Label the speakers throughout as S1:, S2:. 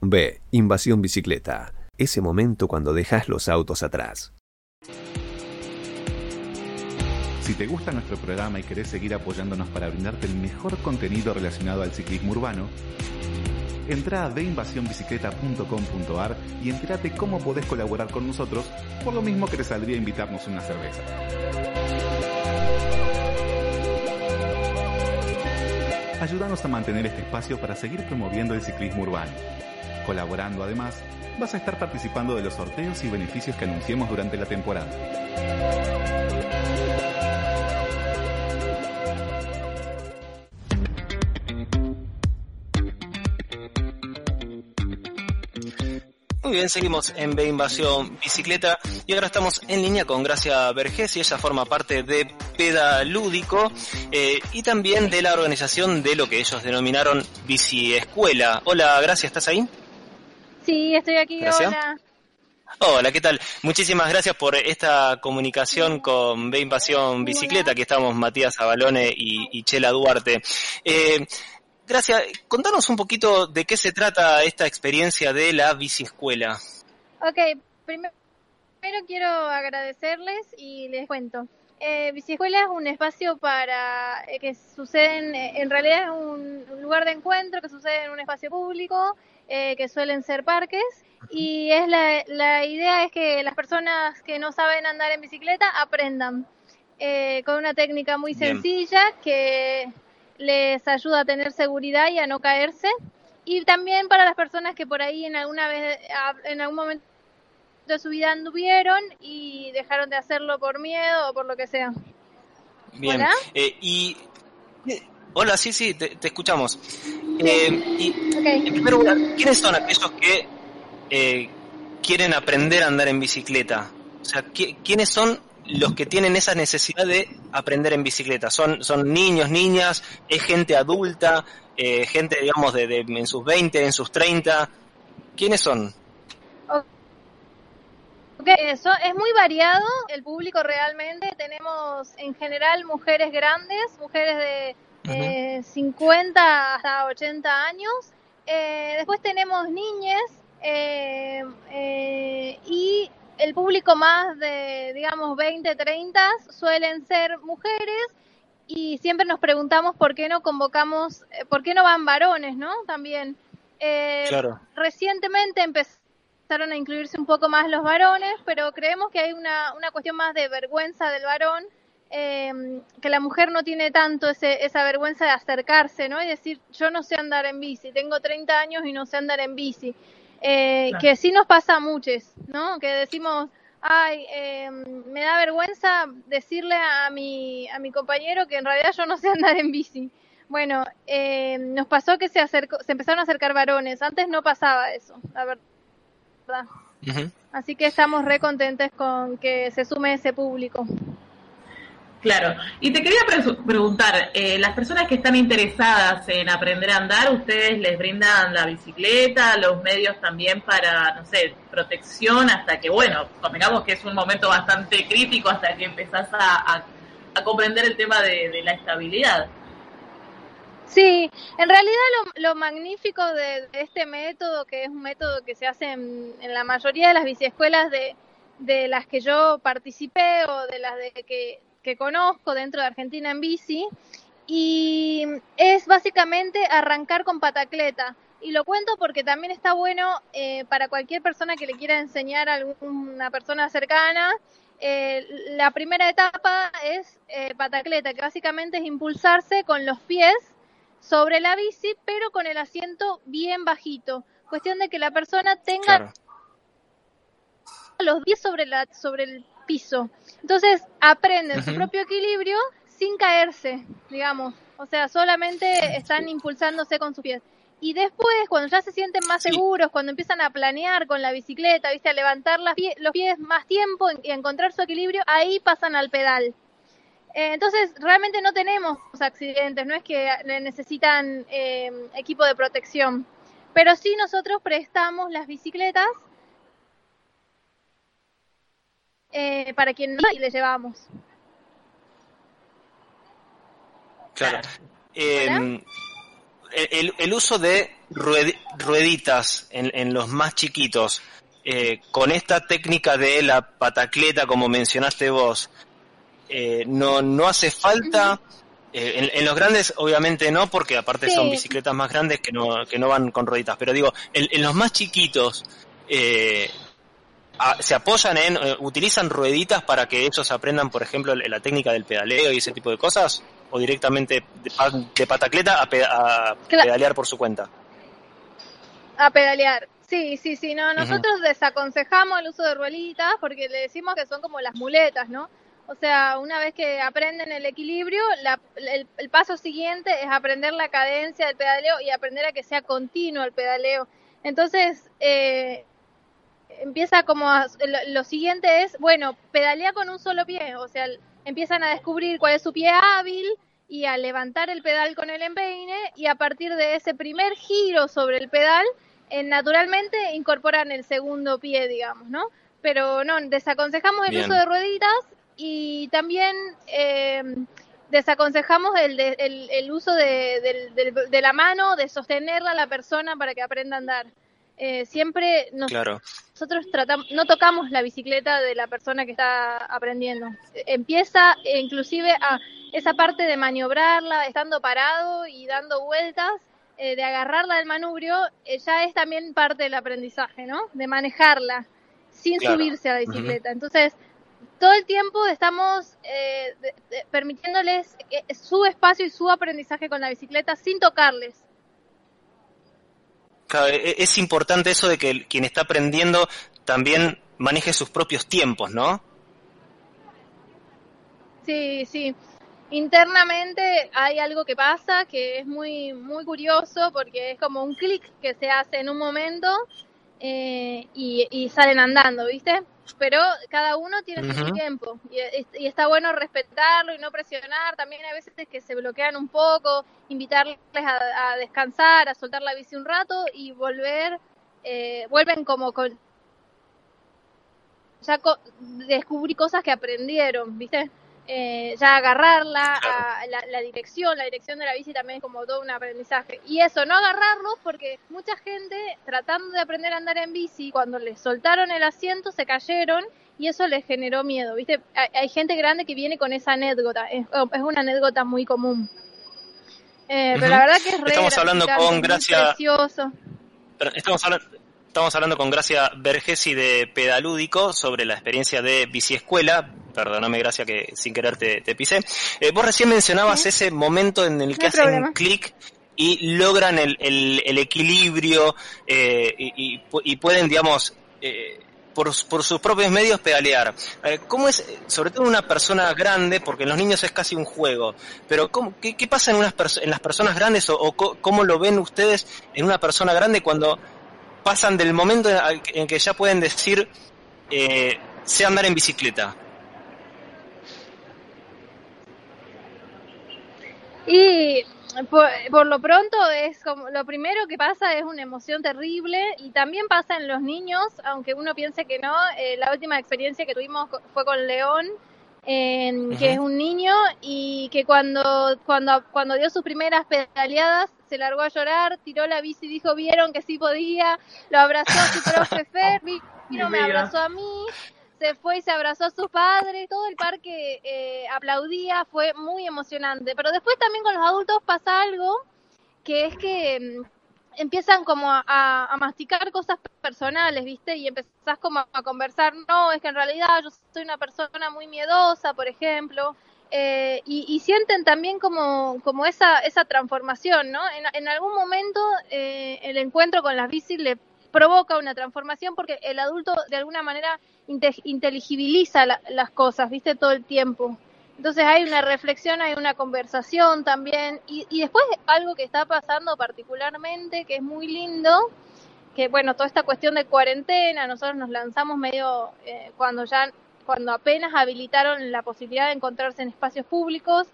S1: B. Invasión bicicleta. Ese momento cuando dejas los autos atrás.
S2: Si te gusta nuestro programa y querés seguir apoyándonos para brindarte el mejor contenido relacionado al ciclismo urbano, entra a deinvasionbicicleta.com.ar y entérate cómo podés colaborar con nosotros, por lo mismo que te saldría invitarnos una cerveza. Ayúdanos a mantener este espacio para seguir promoviendo el ciclismo urbano. Colaborando además, vas a estar participando de los sorteos y beneficios que anunciemos durante la temporada.
S3: Muy bien, seguimos en B Invasión Bicicleta y ahora estamos en línea con Gracia Vergés y ella forma parte de Pedalúdico eh, y también de la organización de lo que ellos denominaron Bici Escuela. Hola, Gracia, ¿estás ahí?
S4: Sí, estoy aquí, hola.
S3: Hola, ¿qué tal? Muchísimas gracias por esta comunicación con B Invasión Bicicleta. Aquí estamos Matías Abalone y, y Chela Duarte. Eh, Gracias. Contanos un poquito de qué se trata esta experiencia de la biciescuela.
S4: Ok, primero quiero agradecerles y les cuento. Eh, Biciescuela es un espacio para eh, que suceden, eh, en realidad es un, lugar de encuentro que sucede en un espacio público, eh, que suelen ser parques, y es la, la idea es que las personas que no saben andar en bicicleta aprendan con una técnica muy
S3: Bien.
S4: sencilla que les ayuda a tener seguridad y a no caerse. Y también para las personas que por ahí en alguna vez, en algún momento de su vida anduvieron y dejaron de hacerlo por miedo o por lo que sea.
S3: Bien.
S4: Hola.
S3: Eh, y hola, sí, sí, te, te escuchamos. Eh, y en primer lugar, ¿quiénes son aquellos que eh, quieren aprender a andar en bicicleta? O sea, ¿qui- ¿quiénes son los que tienen esa necesidad de aprender en bicicleta? ¿Son, son niños, niñas? ¿Es gente adulta? Eh, ¿Gente, digamos, de, de- en sus 20, en sus 30? ¿Quiénes son?
S4: Ok, eso es muy variado el público realmente. Tenemos en general mujeres grandes, mujeres de eh, 50 hasta 80 años. Eh, después tenemos niñas eh, eh, y el público más de, digamos, 20, 30 suelen ser mujeres y siempre nos preguntamos por qué no convocamos, eh, por qué no van varones, ¿no? También. Eh,
S3: Claro.
S4: Recientemente empezaron a incluirse un poco más los varones, pero creemos que hay una, una cuestión más de vergüenza del varón, eh, que la mujer no tiene tanto ese, esa vergüenza de acercarse, ¿no? Y decir, yo no sé andar en bici, tengo 30 años y no sé andar en bici. Eh,
S5: Claro.
S4: Que sí nos pasa a muchos, ¿no? Que decimos, ay, eh, me da vergüenza decirle a mi, a mi compañero que en realidad yo no sé andar en bici. Bueno, eh, nos pasó que se, acercó, se empezaron a acercar varones. Antes no pasaba eso, la verdad. Así que estamos re contentes con que se sume ese público.
S5: Claro. Y te quería pre- preguntar, eh, las personas que están interesadas en aprender a andar, ¿ustedes les brindan la bicicleta, los medios también para, no sé, protección hasta que, bueno, convengamos que es un momento bastante crítico hasta que empezás a, a- a comprender el tema de, de la estabilidad?
S4: Sí, en realidad lo, lo magnífico de, de este método, que es un método que se hace en, en la mayoría de las biciescuelas de, de las que yo participé o de las de que, conozco dentro de Argentina en bici, y es básicamente arrancar con patacleta. Y lo cuento porque también está bueno eh, para cualquier persona que le quiera enseñar a alguna persona cercana. Eh, la primera etapa es eh, patacleta, que básicamente es impulsarse con los pies sobre la bici, pero con el asiento bien bajito. Cuestión de que la persona tenga
S3: Claro.
S4: los pies sobre, la, sobre el piso. Entonces aprenden su propio equilibrio sin caerse, digamos. O sea, solamente están impulsándose con sus pies. Y después, cuando ya se sienten más
S3: Sí.
S4: seguros, cuando empiezan a planear con la bicicleta, ¿viste? a levantar las pie- los pies más tiempo y a encontrar su equilibrio, ahí pasan al pedal. Eh, entonces, realmente no tenemos accidentes, no es que necesitan eh, equipo de protección. Pero sí nosotros prestamos las bicicletas eh, para quien no y le llevamos.
S3: Claro. Eh, el, el uso de rueditas en, en, los más chiquitos, eh, con esta técnica de la patacleta, como mencionaste vos, eh, no, no hace falta. Eh, en, los grandes, obviamente no, porque aparte son bicicletas más grandes que no, que no van con rueditas. Pero digo, en, en los más chiquitos, eh, se apoyan en, eh, utilizan rueditas para que ellos aprendan, por ejemplo, la técnica del pedaleo y ese tipo de cosas, o directamente de, patacleta a, pedalear por su cuenta.
S4: A pedalear. Sí, sí, sí, no, nosotros desaconsejamos el uso de rueditas porque le decimos que son como las muletas, ¿no? O sea, una vez que aprenden el equilibrio, el, el, paso siguiente es aprender la cadencia del pedaleo y aprender a que sea continuo el pedaleo. Entonces, eh, empieza como lo, siguiente es, bueno, pedalea con un solo pie, o sea, empiezan a descubrir cuál es su pie hábil y a levantar el pedal con el empeine y a partir de ese primer giro sobre el pedal, eh, naturalmente incorporan el segundo pie, digamos, ¿no? Pero no, desaconsejamos el uso de rueditas y también eh, desaconsejamos el, el, uso de, de, la mano, de sostenerla a la persona para que aprenda a andar. Eh, siempre nosotros tratamos, no tocamos la bicicleta de la persona que está aprendiendo. Empieza eh, inclusive a esa parte de maniobrarla, estando parado y dando vueltas, eh, de agarrarla del manubrio, ya es también parte del aprendizaje, ¿no? De manejarla sin subirse a la bicicleta. Entonces, todo el tiempo estamos permitiéndoles su espacio y su aprendizaje con la bicicleta sin tocarles
S3: e-, es importante eso de que quien está aprendiendo también maneje sus propios tiempos, ¿no?
S4: Sí, sí. Internamente hay algo que pasa que es muy muy curioso porque es como un clic que se hace en un momento eh, y, y salen andando, ¿viste? Pero cada uno tiene su tiempo y, está bueno respetarlo y no presionar. También hay veces que se bloquean un poco, invitarles a, descansar, a soltar la bici un rato y volver, eh, vuelven como con ya descubrir cosas que aprendieron, ¿viste? Eh, ya agarrarla, la, dirección, la dirección de la bici también es como todo un aprendizaje. Y eso, no agarrarlo porque mucha gente tratando de aprender a andar en bici, cuando les soltaron el asiento se cayeron y eso les generó miedo, ¿viste? Hay, gente grande que viene con esa anécdota, es, una anécdota muy común. Eh, pero la verdad que es re
S3: Estamos hablando con Gracia... estamos hablando Estamos hablando con Gracia Vergesi de Pedalúdico sobre la experiencia de Bici Escuela. Perdóname, Gracia, que sin querer te, pisé. Eh, vos recién mencionabas ese momento en el que hacen un clic y logran el, el, equilibrio eh, y, y, pueden, digamos, eh, por, por, sus propios medios pedalear. ¿Cómo es, sobre todo una persona grande, porque en los niños es casi un juego, pero ¿cómo, qué, qué, pasa en, unas en las personas grandes o, o, cómo lo ven ustedes en una persona grande cuando pasan del momento en que ya pueden decir, eh, sé andar en bicicleta.
S4: Y por, lo pronto es como lo primero que pasa es una emoción terrible y también pasa en los niños, aunque uno piense que no. Eh, la última experiencia que tuvimos fue con León, que es un niño y que cuando cuando cuando dio sus primeras pedaleadas se largó a llorar, tiró la bici y dijo, vieron que sí podía, lo abrazó a su profe Fer, vino, me abrazó a mí, se fue y se abrazó a su padre, todo el parque eh, aplaudía, fue muy emocionante. Pero después también con los adultos pasa algo, que es que mm, empiezan como a, masticar cosas personales, ¿viste? Y empezás como a conversar, no, es que en realidad yo soy una persona muy miedosa, por ejemplo, eh, y, sienten también como, como esa, esa transformación, ¿no? En, algún momento eh, el encuentro con las bicis le provoca una transformación porque el adulto de alguna manera inteligibiliza las cosas, ¿viste? Todo el tiempo. Entonces hay una reflexión, hay una conversación también. Y, y después algo que está pasando particularmente, que es muy lindo, que bueno, toda esta cuestión de cuarentena, nosotros nos lanzamos medio eh, cuando ya cuando apenas habilitaron la posibilidad de encontrarse en espacios públicos,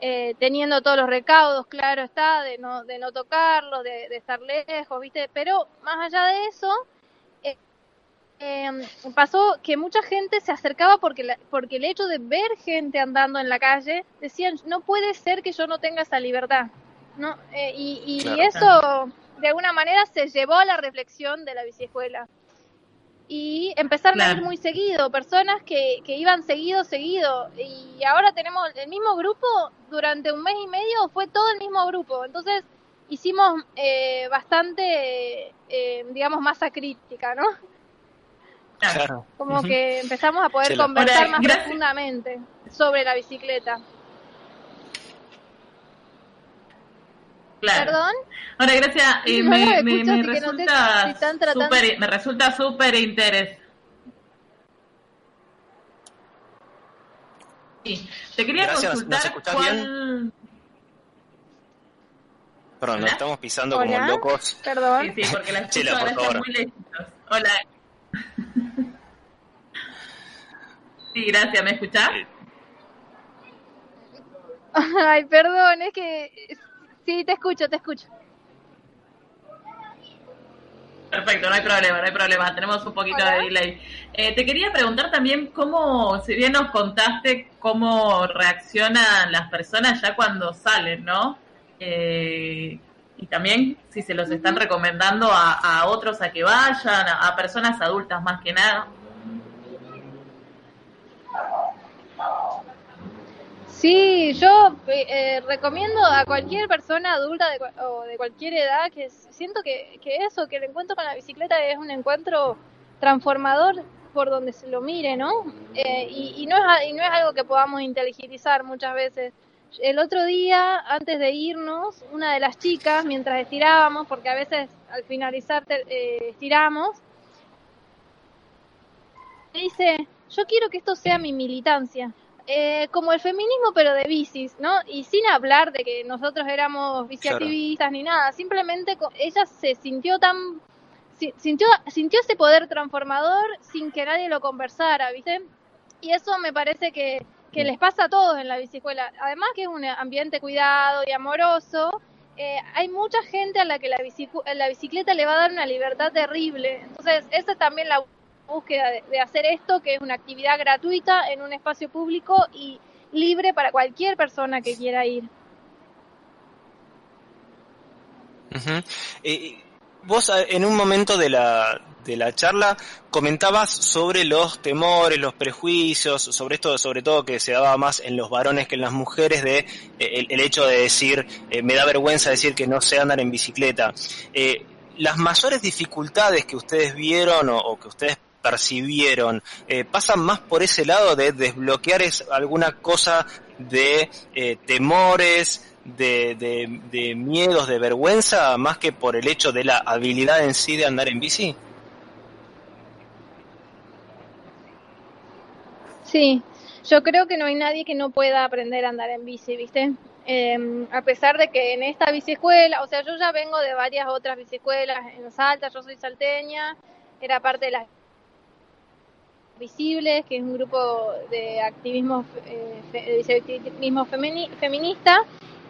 S4: eh, teniendo todos los recaudos, claro está, de no, de no tocarlos, de, estar lejos, ¿viste? Pero más allá de eso, eh, em, pasó que mucha gente se acercaba porque, porque el hecho de ver gente andando en la calle, decían, no puede ser que yo no tenga esa libertad. ¿no? Eh, y, y, eso de alguna manera se llevó a la reflexión de la biciescuela. Y empezaron a ir muy seguido, personas que, que iban seguido, seguido. Y ahora tenemos el mismo grupo, durante un mes y medio fue todo el mismo grupo. Entonces hicimos eh, bastante, eh, digamos, masa crítica, ¿no?
S3: Claro.
S4: Como que empezamos a poder conversar más profundamente sobre la bicicleta.
S5: Claro. ¿Perdón? Ahora, gracias. Eh, me, me, me, resulta super, me resulta súper interés. Sí. Te quería gracias, consultar cuál... Bien?
S3: Perdón, nos estamos pisando como locos.
S4: Perdón.
S5: Sí, porque Chela, muy lejitos. Hola. Sí, gracias. ¿Me escuchás?
S4: Ay, perdón, es que Sí, te escucho, te escucho.
S5: Perfecto, no hay problema, no hay problema. Tenemos un poquito de delay. Eh, te quería preguntar también cómo, si bien nos contaste cómo reaccionan las personas ya cuando salen, ¿no? Eh, y también si se los están recomendando a, otros a que vayan, a personas adultas más que nada.
S4: Sí, yo eh, recomiendo a cualquier persona adulta de, o de cualquier edad que siento que, eso, que el encuentro con la bicicleta es un encuentro transformador por donde se lo mire, ¿no? Eh, y, no es, y no es algo que podamos inteligizar muchas veces. El otro día, antes de irnos, una de las chicas, mientras estirábamos, porque a veces al finalizar eh, estiramos, dice, yo quiero que esto sea mi militancia. Eh, como el feminismo pero de bicis, ¿no? Y sin hablar de que nosotros éramos biciactivistas ni nada, simplemente ella se sintió tan sintió sintió ese poder transformador sin que nadie lo conversara, ¿viste? Y eso me parece que, que les pasa a todos en la biciescuela. Además que es un ambiente cuidado y amoroso, eh, hay mucha gente a la que la, la bicicleta le va a dar una libertad terrible. Entonces, esa es también la búsqueda de, hacer esto, que es una actividad gratuita en un espacio público y libre para cualquier persona que quiera ir.
S3: Eh, vos eh, en un momento de la, de la charla comentabas sobre los temores, los prejuicios, sobre esto, sobre todo que se daba más en los varones que en las mujeres, de eh, el, hecho de decir, me da vergüenza decir que no sé andar en bicicleta. las mayores dificultades que ustedes vieron o que ustedes percibieron, eh, pasan más por ese lado de desbloquear es, alguna cosa de eh, temores, de, de, miedos, de vergüenza, más que por el hecho de la habilidad en sí de andar en bici?
S4: Sí, yo creo que no hay nadie que no pueda aprender a andar en bici, ¿viste? Em, a pesar de que en esta biciescuela, o sea, yo ya vengo de varias otras biciescuelas en Salta, yo soy salteña, era parte de las Visibles, que es un grupo de activismo, eh, feminista,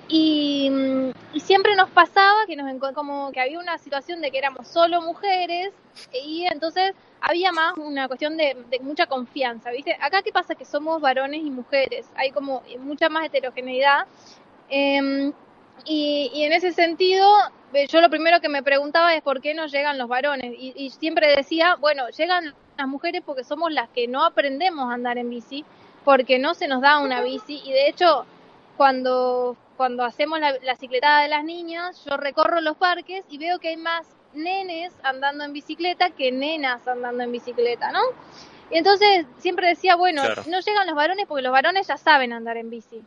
S4: y, mm, y, siempre nos pasaba que nos como que había una situación de que éramos solo mujeres y entonces había más una cuestión de, mucha confianza, ¿viste? Acá qué pasa que somos varones y mujeres, hay como mucha más heterogeneidad. Em, y, en ese sentido yo lo primero que me preguntaba es por qué no llegan los varones. Y siempre decía, bueno, llegan las mujeres porque somos las que no aprendemos a andar en bici, porque no se nos da una bici y de hecho cuando, cuando hacemos la, la cicletada de las niñas, yo recorro los parques y veo que hay más nenes andando en bicicleta que nenas andando en bicicleta, ¿no? Y entonces siempre decía, bueno, no llegan los varones porque los varones ya saben andar en bici.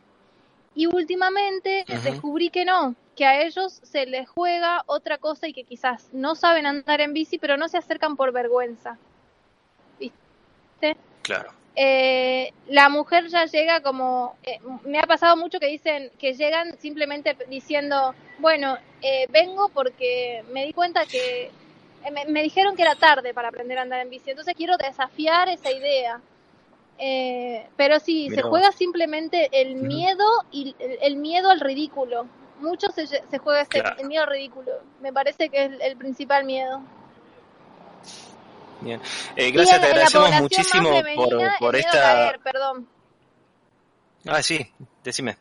S4: Y últimamente descubrí que no, que a ellos se les juega otra cosa y que quizás no saben andar en bici, pero no se acercan por vergüenza.
S3: Claro.
S4: Eh, la mujer ya llega como, eh, me ha pasado mucho que dicen que llegan simplemente diciendo, bueno, eh, vengo porque me di cuenta que me, dijeron que era tarde para aprender a andar en bici, entonces quiero desafiar esa idea. pero sí, se juega simplemente el miedo y el, miedo al ridículo. Mucho se, se juega ese, el miedo al ridículo. Me parece que es el principal miedo.
S3: Bien. Eh, gracias, te agradecemos muchísimo por, por esta...
S4: perdón.
S3: Ah, sí, decime.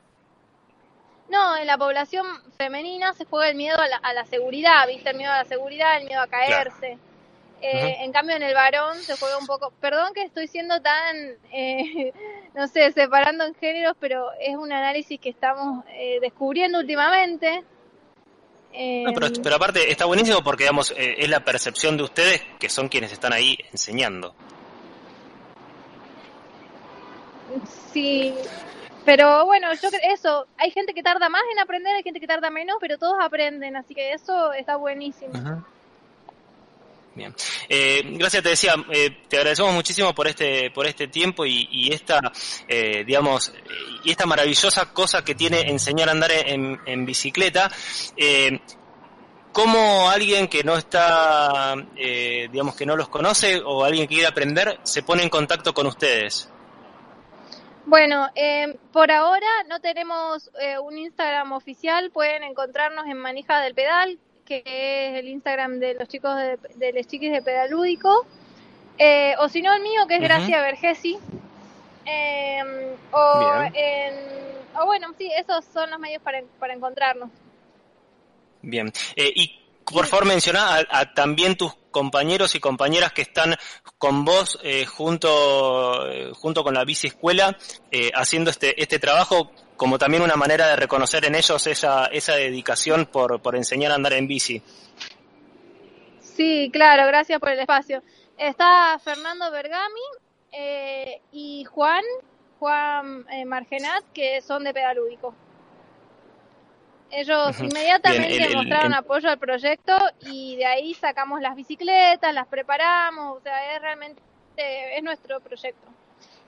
S4: No, en la población femenina se juega el miedo a la, a la seguridad, ¿viste? El miedo a la seguridad, el miedo a caerse. Eh, En cambio, en el varón se juega un poco. Perdón que estoy siendo tan, eh, no sé, separando en géneros, pero es un análisis que estamos eh, descubriendo últimamente.
S3: No, pero, pero, aparte está buenísimo porque, digamos, eh, es la percepción de ustedes que son quienes están ahí enseñando.
S4: Sí, pero bueno, yo creo eso, hay gente que tarda más en aprender, hay gente que tarda menos, pero todos aprenden, así que eso está buenísimo.
S3: Bien. Eh, gracias, te decía, eh, te agradecemos muchísimo por este, por este tiempo y, esta, eh, digamos, y esta maravillosa cosa que tiene enseñar a andar en, en bicicleta. Eh, ¿Cómo alguien que no está, eh, digamos, que no los conoce o alguien que quiere aprender se pone en contacto con ustedes?
S4: Bueno, eh, por ahora no tenemos eh, un Instagram oficial, pueden encontrarnos en Manija del Pedal, que es el Instagram de los chicos de, de los chiquis de Pedalúdico, eh, o si no el mío, que es Gracia Vergesi, eh, o, en, o bueno, sí, esos son los medios para, para encontrarnos.
S3: Bien, eh, y por favor menciona a, a, también tus compañeros y compañeras que están con vos eh, junto, eh, junto con la bici escuela eh, haciendo este, este trabajo como también una manera de reconocer en ellos esa, esa dedicación por, por enseñar a andar en bici.
S4: Sí, claro, gracias por el espacio. Está Fernando Bergami eh, y Juan, Juan eh, Margenat, que son de Pedalúdico. Ellos inmediatamente Bien, el, el, mostraron el... apoyo al proyecto y de ahí sacamos las bicicletas, las preparamos, o sea, es realmente es nuestro proyecto.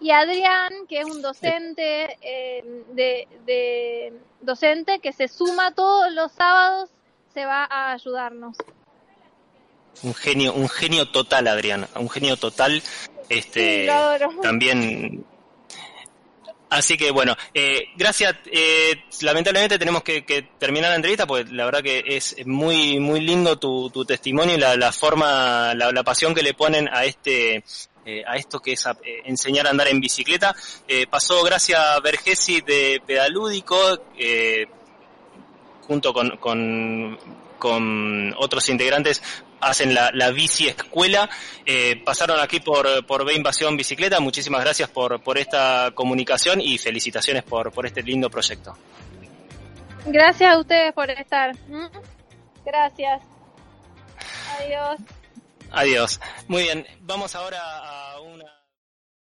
S4: Y Adrián, que es un docente eh, de, de docente que se suma todos los sábados, se va a ayudarnos.
S3: Un genio, un genio total, Adrián, un genio total. Este, sí, también Así que bueno, eh, gracias. Eh, lamentablemente tenemos que, que, terminar la entrevista porque la verdad que es muy muy lindo tu, tu testimonio y la, la forma, la, la, pasión que le ponen a este eh, a esto que es eh, enseñar a andar en bicicleta. Eh, pasó gracias Vergesi de Pedalúdico junto con, con, con otros integrantes hacen la, la bici escuela. Eh, pasaron aquí por, por B Invasión Bicicleta. Muchísimas gracias por, por esta comunicación y felicitaciones por, por este lindo proyecto.
S4: Gracias a ustedes por estar. Gracias. Adiós.
S3: Adiós. Muy bien, vamos ahora a una...